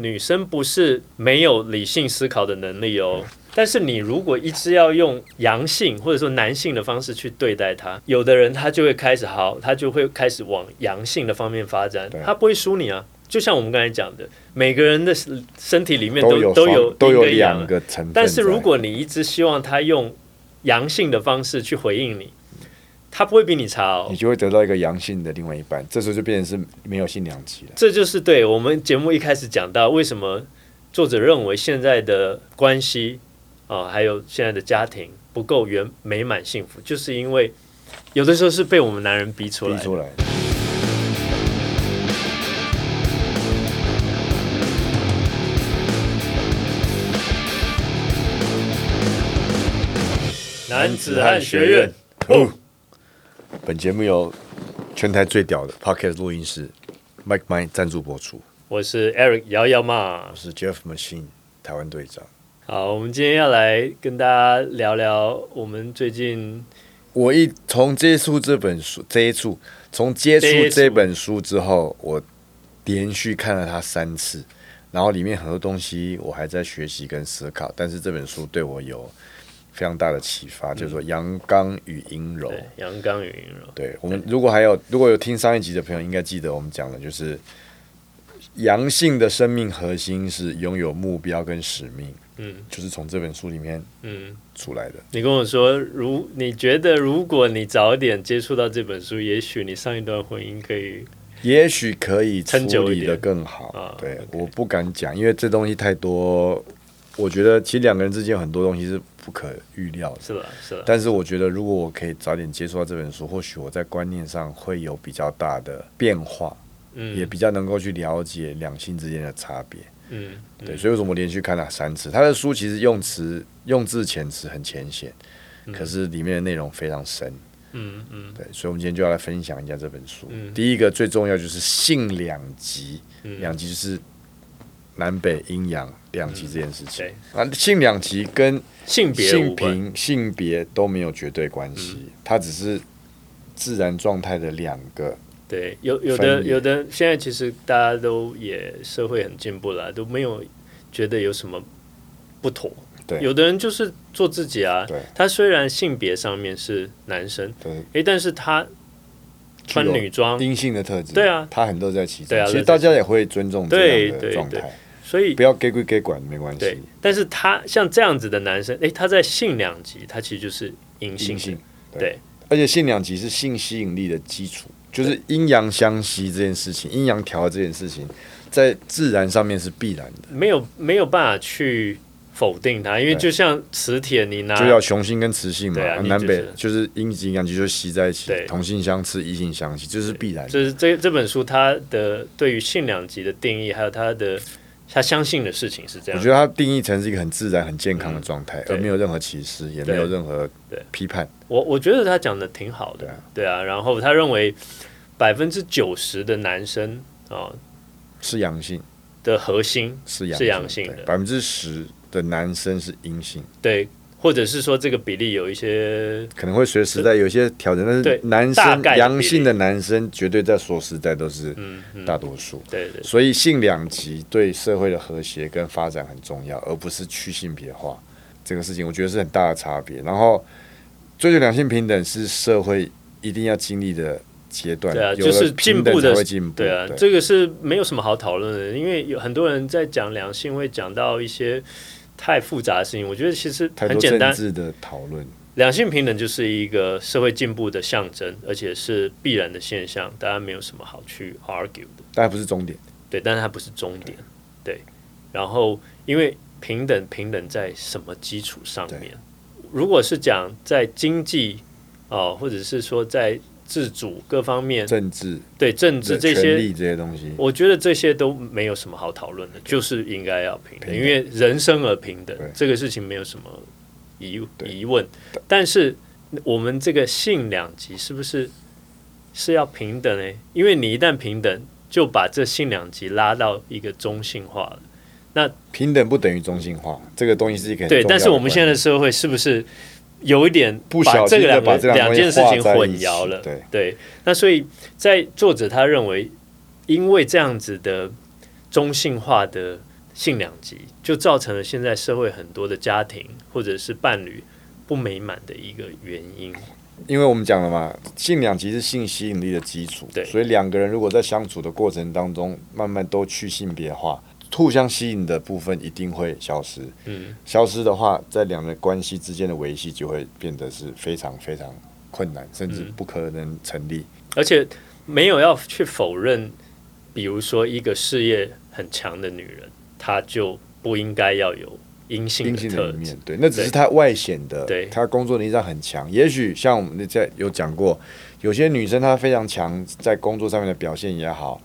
女生不是没有理性思考的能力哦。但是你如果一直要用阳性或者说男性的方式去对待她，有的人他就会开始好，他就会开始往阳性的方面发展，他不会输你啊。就像我们刚才讲的，每个人的身体里面都都有都有两个成分。但是如果你一直希望他用阳性的方式去回应你，他不会比你差哦。你就会得到一个阳性的另外一半，这时候就变成是没有性两极了。这就是对我们节目一开始讲到，为什么作者认为现在的关系啊，还有现在的家庭不够圆美满幸福，就是因为有的时候是被我们男人逼出来。男子汉学院。本节目由全台最屌的 Podcast 录音室 Mike Mine 赞助播出。我是 Eric 瑶瑶嘛，我是 Jeff Machine 台湾队长。好，我们今天要来跟大家聊聊我们最近。我一从接触这本书，这一处从接触这本书之后，我连续看了它三次，然后里面很多东西我还在学习跟思考，但是这本书对我有。非常大的启发，就是说阳刚与阴柔。阳刚与阴柔。对我们，如果还有如果有听上一集的朋友，应该记得我们讲的就是阳性的生命核心是拥有目标跟使命。嗯，就是从这本书里面嗯出来的。你跟我说，如你觉得，如果你早点接触到这本书，也许你上一段婚姻可以，也许可以处理的更好。对，我不敢讲，因为这东西太多。我觉得其实两个人之间很多东西是不可预料的，是吧，是吧。但是我觉得如果我可以早点接触到这本书，或许我在观念上会有比较大的变化，嗯，也比较能够去了解两性之间的差别，嗯，对。所以为什么我连续看了三次？他的书其实用词用字遣词很浅显，可是里面的内容非常深，嗯嗯，对。所以，我们今天就要来分享一下这本书。第一个最重要就是性两极，两极就是南北阴阳。两极这件事情，啊，性两极跟性别、性平、性别都没有绝对关系，它只是自然状态的两个。对，有有的有的，现在其实大家都也社会很进步了，都没有觉得有什么不妥。对，有的人就是做自己啊。对，他虽然性别上面是男生，对，哎，但是他穿女装，阴性的特质，对啊，他很乐在其中。其实大家也会尊重这样的状态。所以不要给归给管没关系。对，但是他像这样子的男生，哎，他在性两极，他其实就是阴性性。对，而且性两极是性吸引力的基础，就是阴阳相吸这件事情，阴阳调和这件事情，在自然上面是必然的，没有没有办法去否定它，因为就像磁铁，你拿就要雄性跟雌性嘛，南北就是阴极阳极就吸在一起，同性相斥，异性相吸，这是必然。就是这这本书它的对于性两极的定义，还有它的。他相信的事情是这样，我觉得他定义成是一个很自然、很健康的状态，而没有任何歧视，也没有任何批判。我我觉得他讲的挺好的，对啊。然后他认为百分之九十的男生啊是阳性的核心是阳性的，百分之十的男生是阴性，对。或者是说这个比例有一些可能会随时代有一些调整，但是男生阳性的男生绝对在所时代都是大多数。对对，所以性两极对社会的和谐跟发展很重要，而不是去性别化这个事情，我觉得是很大的差别。然后追求两性平等是社会一定要经历的阶段，对啊，就是进步的会进步，对啊，这个是没有什么好讨论的，因为有很多人在讲两性会讲到一些。太复杂的事情，我觉得其实很简单。的讨论，两性平等就是一个社会进步的象征，而且是必然的现象，大家没有什么好去 argue 的。但不是终点，对，但是它不是终点，对。然后，因为平等，平等在什么基础上面？如果是讲在经济啊，或者是说在。自主各方面，政治对政治这些这些东西，我觉得这些都没有什么好讨论的，就是应该要平等，因为人生而平等，这个事情没有什么疑疑问。但是我们这个性两极是不是是要平等呢？因为你一旦平等，就把这性两极拉到一个中性化了。那平等不等于中性化，这个东西是一个对。但是我们现在的社会是不是？有一点把这个两个两件事情混淆了，对对。那所以在作者他认为，因为这样子的中性化的性两极，就造成了现在社会很多的家庭或者是伴侣不美满的一个原因。因为我们讲了嘛，性两极是性吸引力的基础，对，所以两个人如果在相处的过程当中，慢慢都去性别化，互相吸引的部分一定会消失。嗯，消失的话，在两人关系之间的维系就会变得是非常非常困难，甚至不可能成立。而且没有要去否认，比如说一个事业很强的女人，她就不应该要有。阴性的一面，对，那只是她外显的，对，她工作能力上很强。也许像我们在有讲过，有些女生她非常强，在工作上面的表现也好，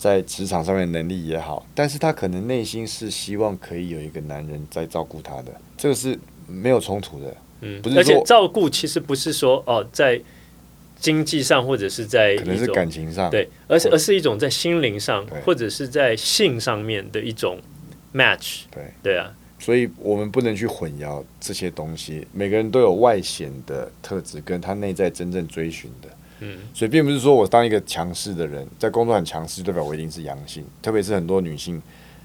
在职场上面能力也好，但是她可能内心是希望可以有一个男人在照顾她的，这个是没有冲突的。嗯，而且照顾其实不是说哦，在经济上或者是在可能是感情上，对，而是而是一种在心灵上或者是在性上面的一种 match。对，对啊。所以我们不能去混淆这些东西。每个人都有外显的特质，跟他内在真正追寻的。嗯，所以并不是说我当一个强势的人，在工作很强势，代表我一定是阳性。特别是很多女性，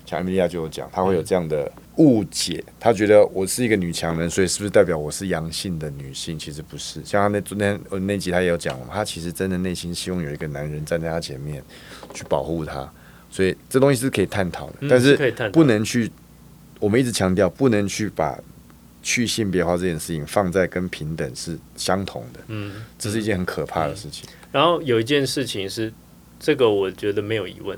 像艾米莉亚就有讲，她会有这样的误解，她觉得我是一个女强人，所以是不是代表我是阳性的女性？其实不是。像她那昨天那集，她也有讲，她其实真的内心希望有一个男人站在她前面去保护她。所以这东西是可以探讨的，但是不能去。我们一直强调，不能去把去性别化这件事情放在跟平等是相同的。嗯，这是一件很可怕的事情。然后有一件事情是，这个我觉得没有疑问，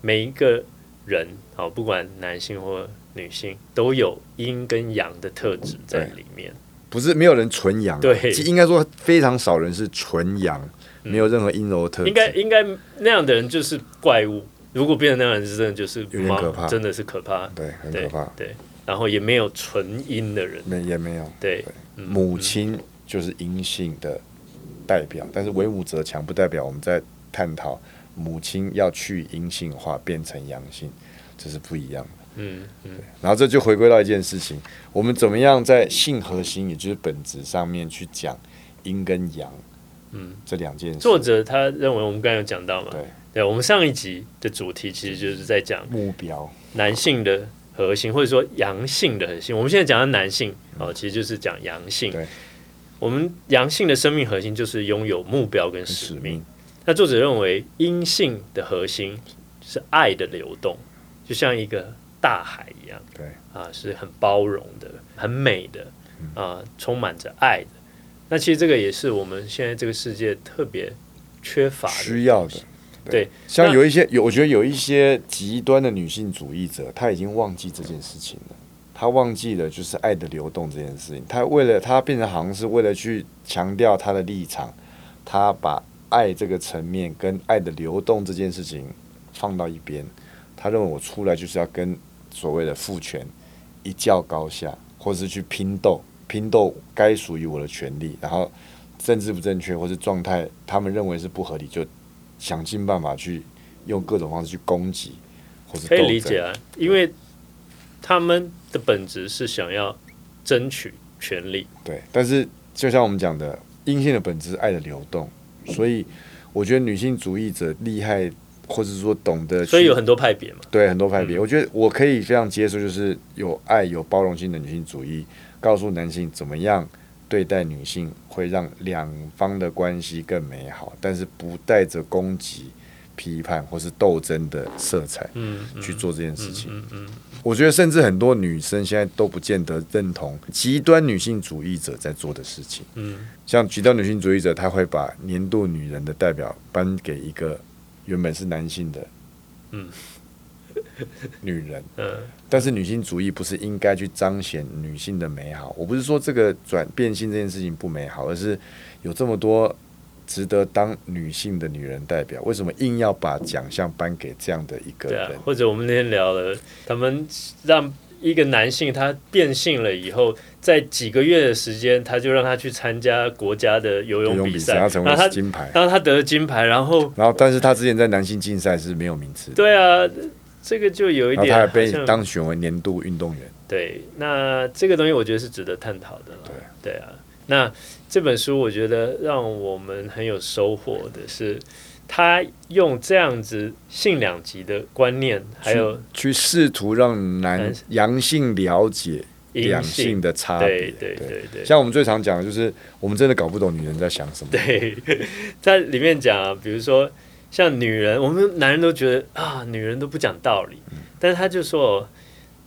每一个人，好，不管男性或女性，都有阴跟阳的特质在里面。不是没有人纯阳，对，应该说非常少人是纯阳，没有任何阴柔特质。应该应该那样的人就是怪物。如果变成那样人，真的就是有点可怕，真的是可怕，对，很可怕，对。然后也没有纯阴的人，没也没有，对。母亲就是阴性的代表，但是唯武则强不代表我们在探讨母亲要去阴性化变成阳性，这是不一样的。嗯嗯。然后这就回归到一件事情，我们怎么样在性核心，也就是本质上面去讲阴跟阳，嗯，这两件事。作者他认为，我们刚才有讲到嘛，对。对，我们上一集的主题其实就是在讲目标男性的核心，或者说阳性的核心。我们现在讲的男性哦，其实就是讲阳性。对，我们阳性的生命核心就是拥有目标跟使命。那作者认为阴性的核心是爱的流动，就像一个大海一样。对，啊，是很包容的、很美的啊，充满着爱的。那其实这个也是我们现在这个世界特别缺乏、需要的。对，像有一些有，我觉得有一些极端的女性主义者，她已经忘记这件事情了。他忘记了就是爱的流动这件事情。他为了他变成好像是为了去强调他的立场，他把爱这个层面跟爱的流动这件事情放到一边。他认为我出来就是要跟所谓的父权一较高下，或是去拼斗，拼斗该属于我的权利。然后政治不正确或是状态，他们认为是不合理就。想尽办法去用各种方式去攻击，或者可以理解啊，因为他们的本质是想要争取权利。对，但是就像我们讲的，阴性的本质是爱的流动，所以我觉得女性主义者厉害，或者说懂得，所以有很多派别嘛。对，很多派别，我觉得我可以非常接受，就是有爱、有包容性的女性主义，告诉男性怎么样。对待女性会让两方的关系更美好，但是不带着攻击、批判或是斗争的色彩去做这件事情。我觉得，甚至很多女生现在都不见得认同极端女性主义者在做的事情。嗯，像极端女性主义者，他会把年度女人的代表颁给一个原本是男性的。嗯。女人，嗯，但是女性主义不是应该去彰显女性的美好？我不是说这个转变性这件事情不美好，而是有这么多值得当女性的女人代表，为什么硬要把奖项颁给这样的一个人？或者我们那天聊了，他们让一个男性他变性了以后，在几个月的时间，他就让他去参加国家的游泳比赛，他成为金牌，然后他得了金牌，然后，然后，但是他之前在男性竞赛是没有名次。对啊。这个就有一点，他还被当选为年度运动员。对，那这个东西我觉得是值得探讨的。对，对啊。那这本书我觉得让我们很有收获的是，他用这样子性两极的观念，还有去试图让男阳性了解两性的差别。对对对对，像我们最常讲的就是，我们真的搞不懂女人在想什么。对，在里面讲啊，比如说像女人，我们男人都觉得啊，女人都不讲道理，但是他就说，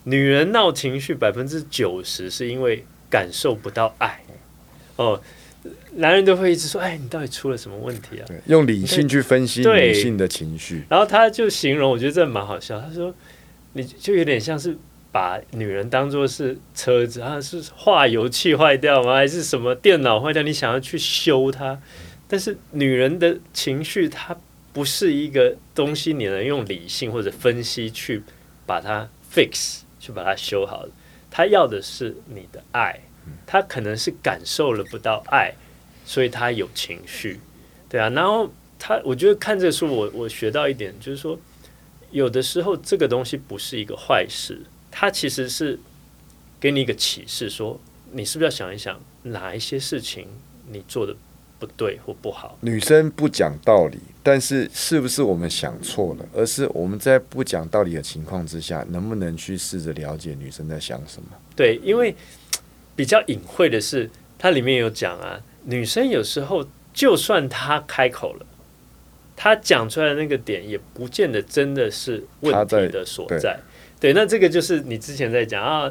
女人闹情绪百分之九十是因为感受不到爱。哦。男人都会一直说：“哎，你到底出了什么问题啊？”用理性去分析女性的情绪。然后他就形容，我觉得这蛮好笑。他说：“你就有点像是把女人当做是车子啊，是化油器坏掉吗？还是什么电脑坏掉？你想要去修它？但是女人的情绪，它不是一个东西，你能用理性或者分析去把它 fix，去把它修好的。他要的是你的爱。”他可能是感受了不到爱，所以他有情绪，对啊。然后他，我觉得看这书，我我学到一点，就是说，有的时候这个东西不是一个坏事，它其实是给你一个启示，说你是不是要想一想，哪一些事情你做的不对或不好。女生不讲道理，但是是不是我们想错了？而是我们在不讲道理的情况之下，能不能去试着了解女生在想什么？对，因为。比较隐晦的是，它里面有讲啊，女生有时候就算她开口了，她讲出来的那个点也不见得真的是问题的所在。对，那这个就是你之前在讲啊，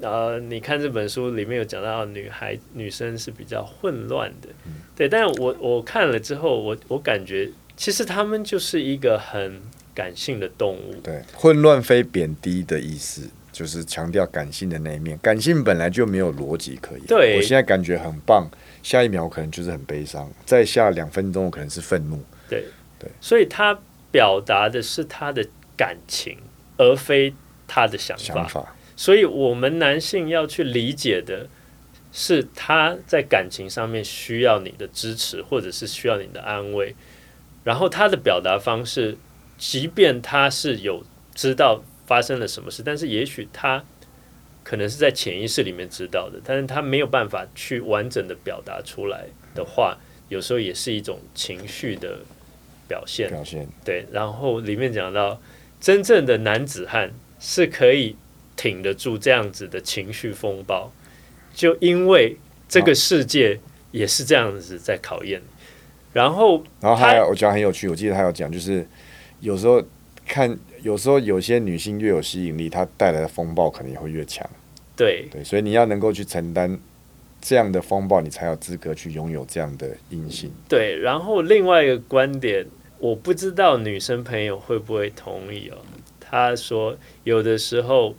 呃，你看这本书里面有讲到女孩女生是比较混乱的，对。但是我我看了之后，我我感觉其实他们就是一个很感性的动物。对，混乱非贬低的意思。就是强调感性的那一面，感性本来就没有逻辑可以。对，我现在感觉很棒，下一秒可能就是很悲伤，再下两分钟可能是愤怒。对对，所以他表达的是他的感情，而非他的想法。所以我们男性要去理解的是他在感情上面需要你的支持，或者是需要你的安慰。然后他的表达方式，即便他是有知道。发生了什么事？但是也许他可能是在潜意识里面知道的，但是他没有办法去完整的表达出来的话，有时候也是一种情绪的表现。表现对。然后里面讲到，真正的男子汉是可以挺得住这样子的情绪风暴，就因为这个世界也是这样子在考验。然后，然后还有我觉得很有趣，我记得他有讲，就是有时候看。有时候有些女性越有吸引力，她带来的风暴可能也会越强。对对，所以你要能够去承担这样的风暴，你才有资格去拥有这样的阴性。对，然后另外一个观点，我不知道女生朋友会不会同意哦。她说，有的时候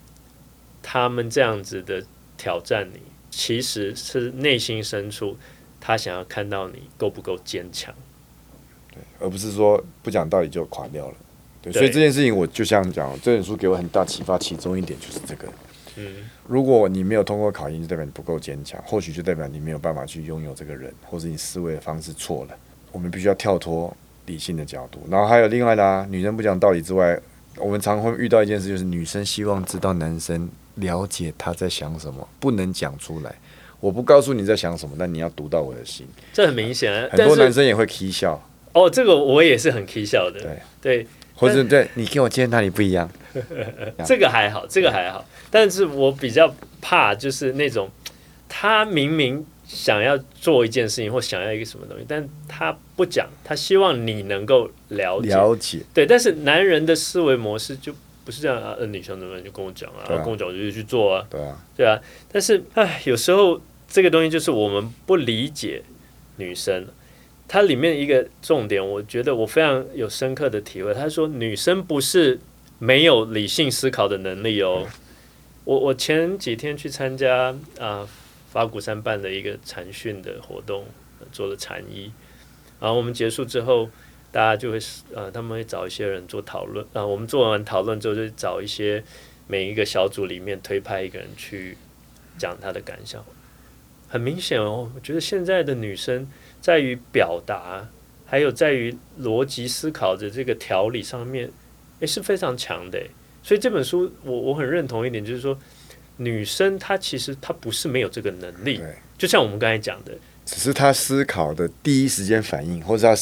他们这样子的挑战你，其实是内心深处他想要看到你够不够坚强。对，而不是说不讲道理就垮掉了。对，所以这件事情我就像讲，这本书给我很大启发，其中一点就是这个。嗯，如果你没有通过考验，就代表你不够坚强，或许就代表你没有办法去拥有这个人，或者你思维的方式错了。我们必须要跳脱理性的角度。然后还有另外的啊，女生不讲道理之外，我们常会遇到一件事，就是女生希望知道男生了解他在想什么，不能讲出来。我不告诉你在想什么，但你要读到我的心。这很明显，很多男生也会 k 笑。哦，这个我也是很 k 笑的。对对。或者对你跟我今天哪里不一样？这个还好，这个还好。但是我比较怕就是那种他明明想要做一件事情或想要一个什么东西，但他不讲，他希望你能够了解。了解。对，但是男人的思维模式就不是这样啊。呃，女生怎么就跟我讲啊？跟我讲我就去做啊。对啊。对啊。但是唉，有时候这个东西就是我们不理解女生。它里面一个重点，我觉得我非常有深刻的体会。他说，女生不是没有理性思考的能力哦。我我前几天去参加啊法鼓山办的一个禅训的活动，做了禅衣。然后我们结束之后，大家就会呃他们会找一些人做讨论啊。我们做完讨论之后，就找一些每一个小组里面推派一个人去讲他的感想。很明显哦，我觉得现在的女生。在于表达，还有在于逻辑思考的这个条理上面，也是非常强的。所以这本书，我我很认同一点，就是说，女生她其实她不是没有这个能力。就像我们刚才讲的，只是他思考的第一时间反应，或者他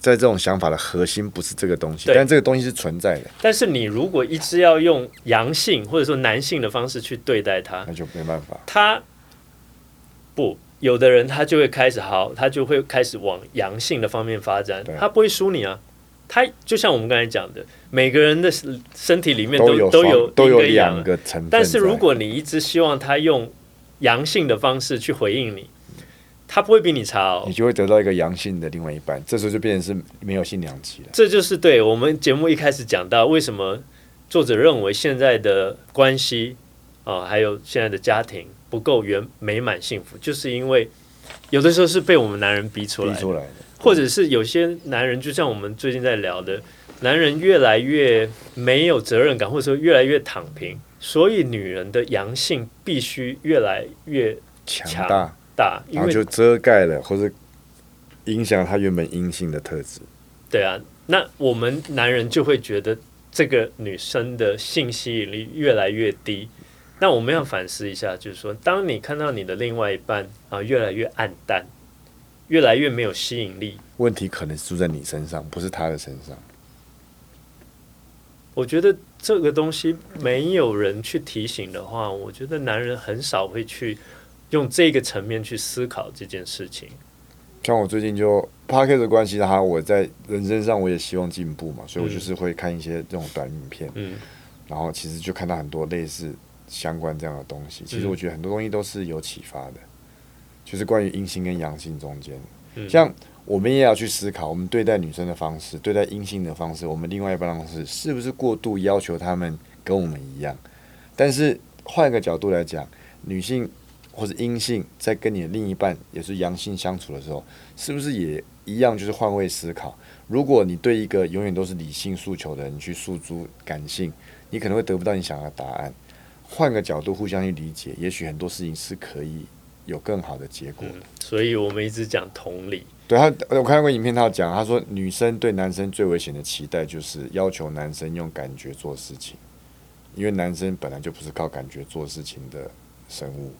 在这种想法的核心不是这个东西，但这个东西是存在的。但是你如果一直要用阳性或者说男性的方式去对待他，那就没办法。他不，有的人他就会开始好，他就会开始往阳性的方面发展，他不会输你啊。他就像我们刚才讲的，每个人的身体里面都都有都有两个成分，但是如果你一直希望他用阳性的方式去回应你。他不会比你差哦，你就会得到一个阳性的另外一半，这时候就变成是没有性两极了。这就是对我们节目一开始讲到，为什么作者认为现在的关系啊，还有现在的家庭不够圆美满幸福，就是因为有的时候是被我们男人逼出来，逼出来的，或者是有些男人，就像我们最近在聊的，男人越来越没有责任感，或者说越来越躺平，所以女人的阳性必须越来越强大。大，然后就遮盖了或者影响他原本阴性的特质。对啊，那我们男人就会觉得这个女生的性吸引力越来越低。那我们要反思一下，就是说，当你看到你的另外一半啊越来越暗淡，越来越没有吸引力，问题可能出在你身上，不是他的身上。我觉得这个东西没有人去提醒的话，我觉得男人很少会去。用这个层面去思考这件事情，像我最近就 p a r k e 的关系哈，我在人生上我也希望进步嘛，所以我就是会看一些这种短影片，嗯，然后其实就看到很多类似相关这样的东西。其实我觉得很多东西都是有启发的，就是关于阴性跟阳性中间，像我们也要去思考，我们对待女生的方式，对待阴性的方式，我们另外一半方式是不是过度要求他们跟我们一样？但是换一个角度来讲，女性。或者阴性在跟你的另一半也是阳性相处的时候，是不是也一样？就是换位思考。如果你对一个永远都是理性诉求的人去诉诸感性，你可能会得不到你想要的答案。换个角度互相去理解，也许很多事情是可以有更好的结果的。所以我们一直讲同理。对他，我看过影片，他讲，他说女生对男生最危险的期待就是要求男生用感觉做事情，因为男生本来就不是靠感觉做事情的生物。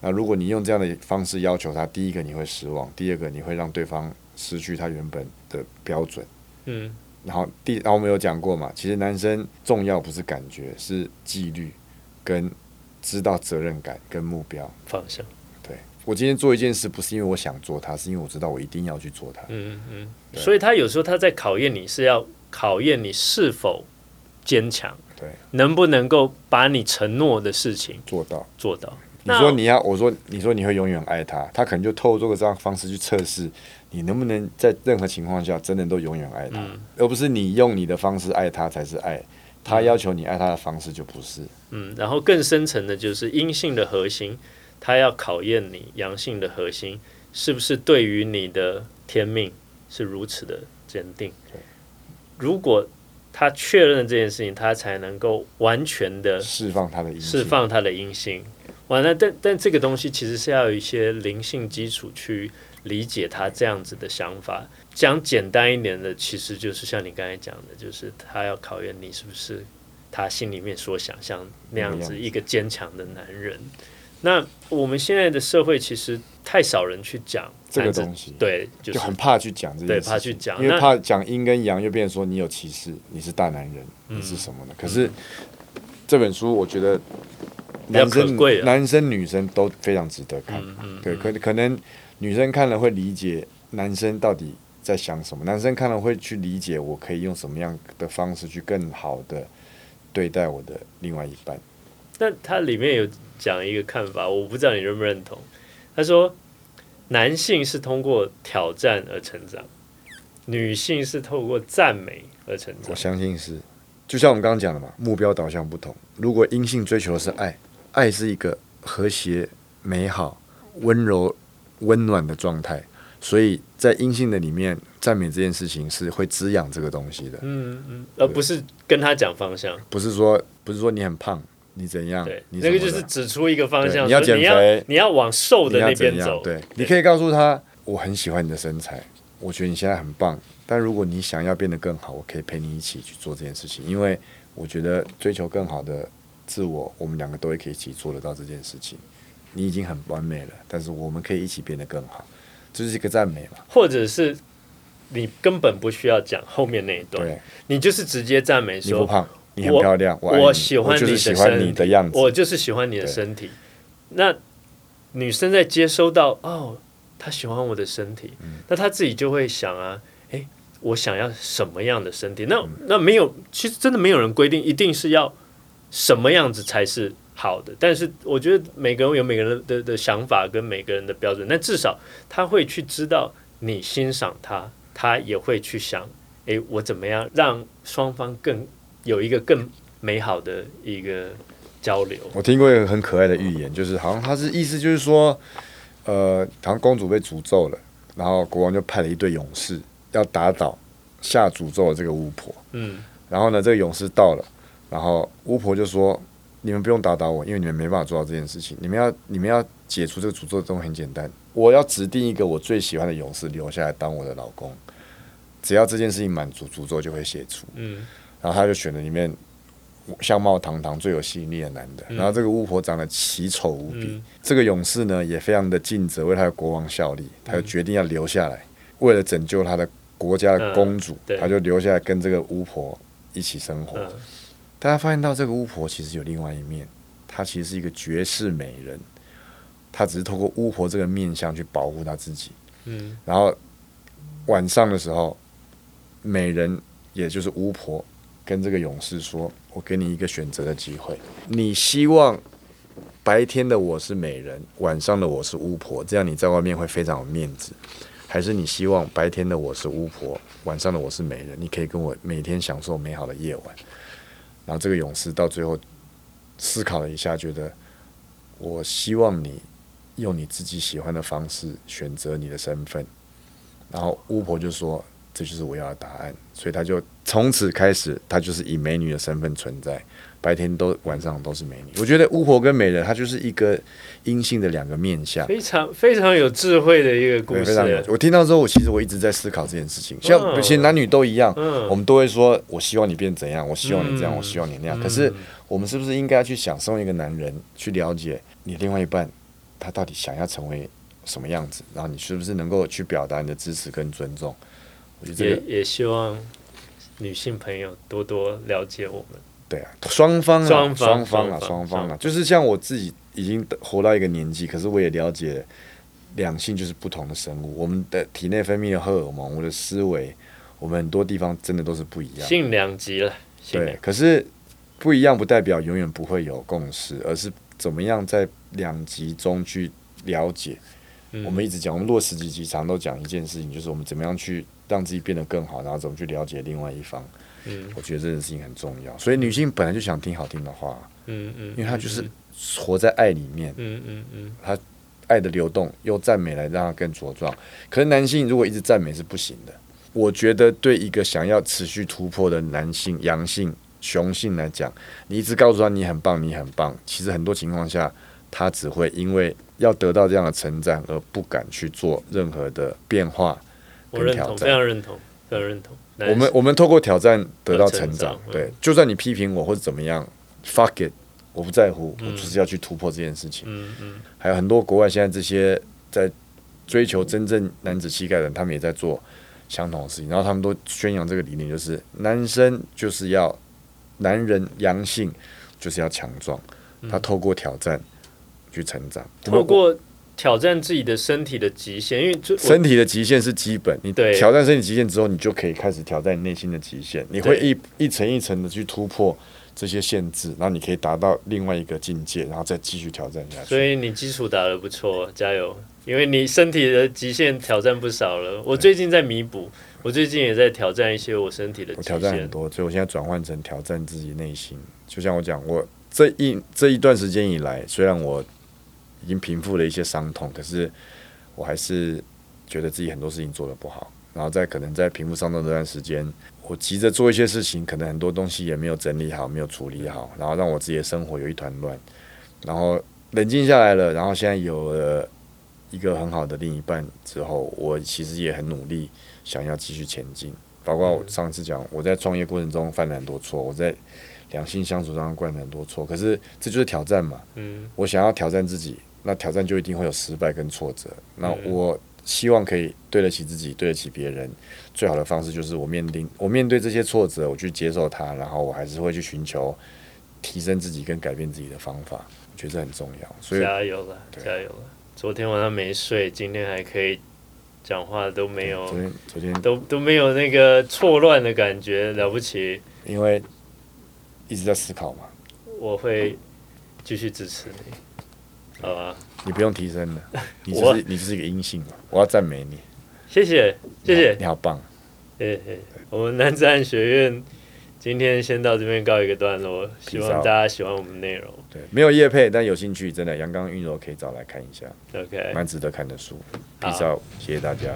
那如果你用这样的方式要求他，第一个你会失望，第二个你会让对方失去他原本的标准。嗯，然后第，然后我们有讲过嘛，其实男生重要不是感觉，是纪律跟知道责任感跟目标方向。对我今天做一件事，不是因为我想做它，是因为我知道我一定要去做它。嗯嗯，所以他有时候他在考验你是要考验你是否坚强，对，能不能够把你承诺的事情做到做到。你说你要，我说你说你会永远爱他，他可能就透过这样方式去测试你能不能在任何情况下真的都永远爱他，而不是你用你的方式爱他才是爱，他要求你爱他的方式就不是。嗯，然后更深层的就是阴性的核心，他要考验你阳性的核心是不是对于你的天命是如此的坚定。如果他确认这件事情，他才能够完全的释放他的阴释放他的阴性。完了，但但这个东西其实是要有一些灵性基础去理解他这样子的想法。讲简单一点的，其实就是像你刚才讲的，就是他要考验你是不是他心里面所想象那样子一个坚强的男人。那我们现在的社会其实太少人去讲这个东西，对，就很怕去讲这些对，怕去讲，因为怕讲阴跟阳，又变成说你有歧视，你是大男人，你是什么呢？可是这本书，我觉得。男生、男生、女生都非常值得看。对，可可能女生看了会理解男生到底在想什么，男生看了会去理解我可以用什么样的方式去更好的对待我的另外一半。那他里面有讲一个看法，我不知道你认不认同。他说，男性是通过挑战而成长，女性是透过赞美而成长。我相信是，就像我们刚刚讲的嘛，目标导向不同。如果阴性追求的是爱。爱是一个和谐、美好、温柔、温暖的状态，所以在阴性的里面，赞美这件事情是会滋养这个东西的。嗯嗯，而不是跟他讲方向，不是说不是说你很胖，你怎样？对，那个就是指出一个方向，你要减肥，你要往瘦的那边走。对，你可以告诉他，我很喜欢你的身材，我觉得你现在很棒，但如果你想要变得更好，我可以陪你一起去做这件事情，因为我觉得追求更好的。自我，我们两个都会可以一起做得到这件事情。你已经很完美了，但是我们可以一起变得更好。这是一个赞美嘛？或者是你根本不需要讲后面那一段，你就是直接赞美说你不胖，你很漂亮，我喜欢你的喜欢你的样子，我就是喜欢你的身体。那女生在接收到哦，她喜欢我的身体，嗯那她自己就会想啊，诶，我想要什么样的身体？那嗯那没有，其实真的没有人规定一定是要什么样子才是好的。但是我觉得每个人有每个人的的想法跟每个人的标准，但至少他会去知道你欣赏他，他也会去想，诶，我怎么样让双方更有一个更美好的一个交流。我听过一个很可爱的寓言，就是好像他是意思就是说，呃，好像公主被诅咒了，然后国王就派了一队勇士要打倒下诅咒的这个巫婆。嗯然后呢，这个勇士到了，然后巫婆就说：“你们不用打倒我，因为你们没办法做到这件事情。你们要你们要解除这个诅咒的东西很简单，我要指定一个我最喜欢的勇士留下来当我的老公，只要这件事情满足，诅咒就会解除。”嗯然后他就选了里面相貌堂堂、最有吸引力的男的。然后这个巫婆长得奇丑无比，嗯这个勇士呢也非常的尽责，为他的国王效力，他就决定要留下来，为了拯救他的国家的公主，嗯他就留下来跟这个巫婆一起生活。嗯大家发现到这个巫婆其实有另外一面，她其实是一个绝世美人，她只是透过巫婆这个面相去保护她自己。嗯然后晚上的时候，美人也就是巫婆跟这个勇士说：“我给你一个选择的机会，你希望白天的我是美人，晚上的我是巫婆，这样你在外面会非常有面子。”还是你希望白天的我是巫婆，晚上的我是美人，你可以跟我每天享受美好的夜晚。然后这个勇士到最后思考了一下，觉得我希望你用你自己喜欢的方式选择你的身份。然后巫婆就说：“这就是我要的答案。”所以他就从此开始，她就是以美女的身份存在，白天都晚上都是美女。我觉得巫婆跟美人，她就是一个阴性的两个面相。非常非常有智慧的一个故事常有。我听到之后，我其实我一直在思考这件事情。像嗯其实男女都一样，嗯我们都会说：“我希望你变怎样，我希望你这样，嗯我希望你那样。”可是我们是不是应该去想，身为一个男人，去了解你另外一半他到底想要成为什么样子，然后你是不是能够去表达你的支持跟尊重？我觉得这个也也希望女性朋友多多了解我们。对啊，双方啊，双方双方啊，双方啊，就是像我自己已经活到一个年纪，可是我也了解两性就是不同的生物，我们的体内分泌的荷尔蒙，我们的思维，我们很多地方真的都是不一样。性两极了，对，可是不一样不代表永远不会有共识，而是怎么样在两极中去了解。嗯我们一直讲，我们录了十几集，常都讲一件事情，就是我们怎么样去让自己变得更好，然后怎么去了解另外一方。嗯我觉得这件事情很重要。所以女性本来就想听好听的话，嗯嗯，因为她就是活在爱里面，嗯嗯嗯她爱的流动，用赞美来让她更茁壮。可是男性如果一直赞美是不行的。我觉得对一个想要持续突破的男性、阳性、雄性来讲，你一直告诉他你很棒，你很棒，其实很多情况下，他只会因为要得到这样的成长而不敢去做任何的变化我认同，非常认同，非常认同。我们我们透过挑战得到成成长对，就算你批评我或者怎么样，fuck it，我不在乎，嗯。我就是要去突破这件事情。嗯嗯。还有很多国外现在这些在追求真正男子气概的人，他们也在做相同的事情，然后他们都宣扬这个理念，就是男生就是要男人阳性就是要强壮，他透过挑战去成长，嗯透过挑战自己的身体的极限，因为身体的极限是基本，你对挑战身体极限之后，你就可以开始挑战你内心的极限，你会一一层一层的去突破这些限制，然后你可以达到另外一个境界，然后再继续挑战下去所。以你基础打得不错，加油！因为你身体的极限挑战不少了。我最近在弥补，我最近也在挑战一些我身体的极我挑战很。多，所以我现在转换成挑战自己内心。就像我讲，我这一这一段时间以来，虽然我已经平复了一些伤痛，可是我还是觉得自己很多事情做得不好。然后在可能在平复伤痛这段时间，我急着做一些事情，可能很多东西也没有整理好，没有处理好，然后让我自己的生活有一团乱。然后冷静下来了，然后现在有了一个很好的另一半之后，我其实也很努力，想要继续前进。包括我上次讲，我在创业过程中犯了很多错，我在两性相处上犯了很多错，可是这就是挑战嘛。嗯我想要挑战自己，那挑战就一定会有失败跟挫折。那嗯我希望可以对得起自己，对得起别人。最好的方式就是我面临我面对这些挫折，我去接受它，然后我还是会去寻求提升自己跟改变自己的方法。我觉得这很重要。所以加油了，加油了！昨天晚上没睡，今天还可以讲话，都没有。昨天昨天都都没有那个错乱的感觉，了不起。因为一直在思考嘛。我会继续支持你，好吧？你不用提升了，你就是你就是一个阴性嘛。我要赞美你，谢谢谢谢，你好棒。谢谢。我们南山学院今天先到这边告一个段落，希望大家喜欢我们内容。对，没有叶配，但有兴趣，真的阳刚运柔可以找来看一下，OK，蛮值得看的书。Peace out，谢谢大家。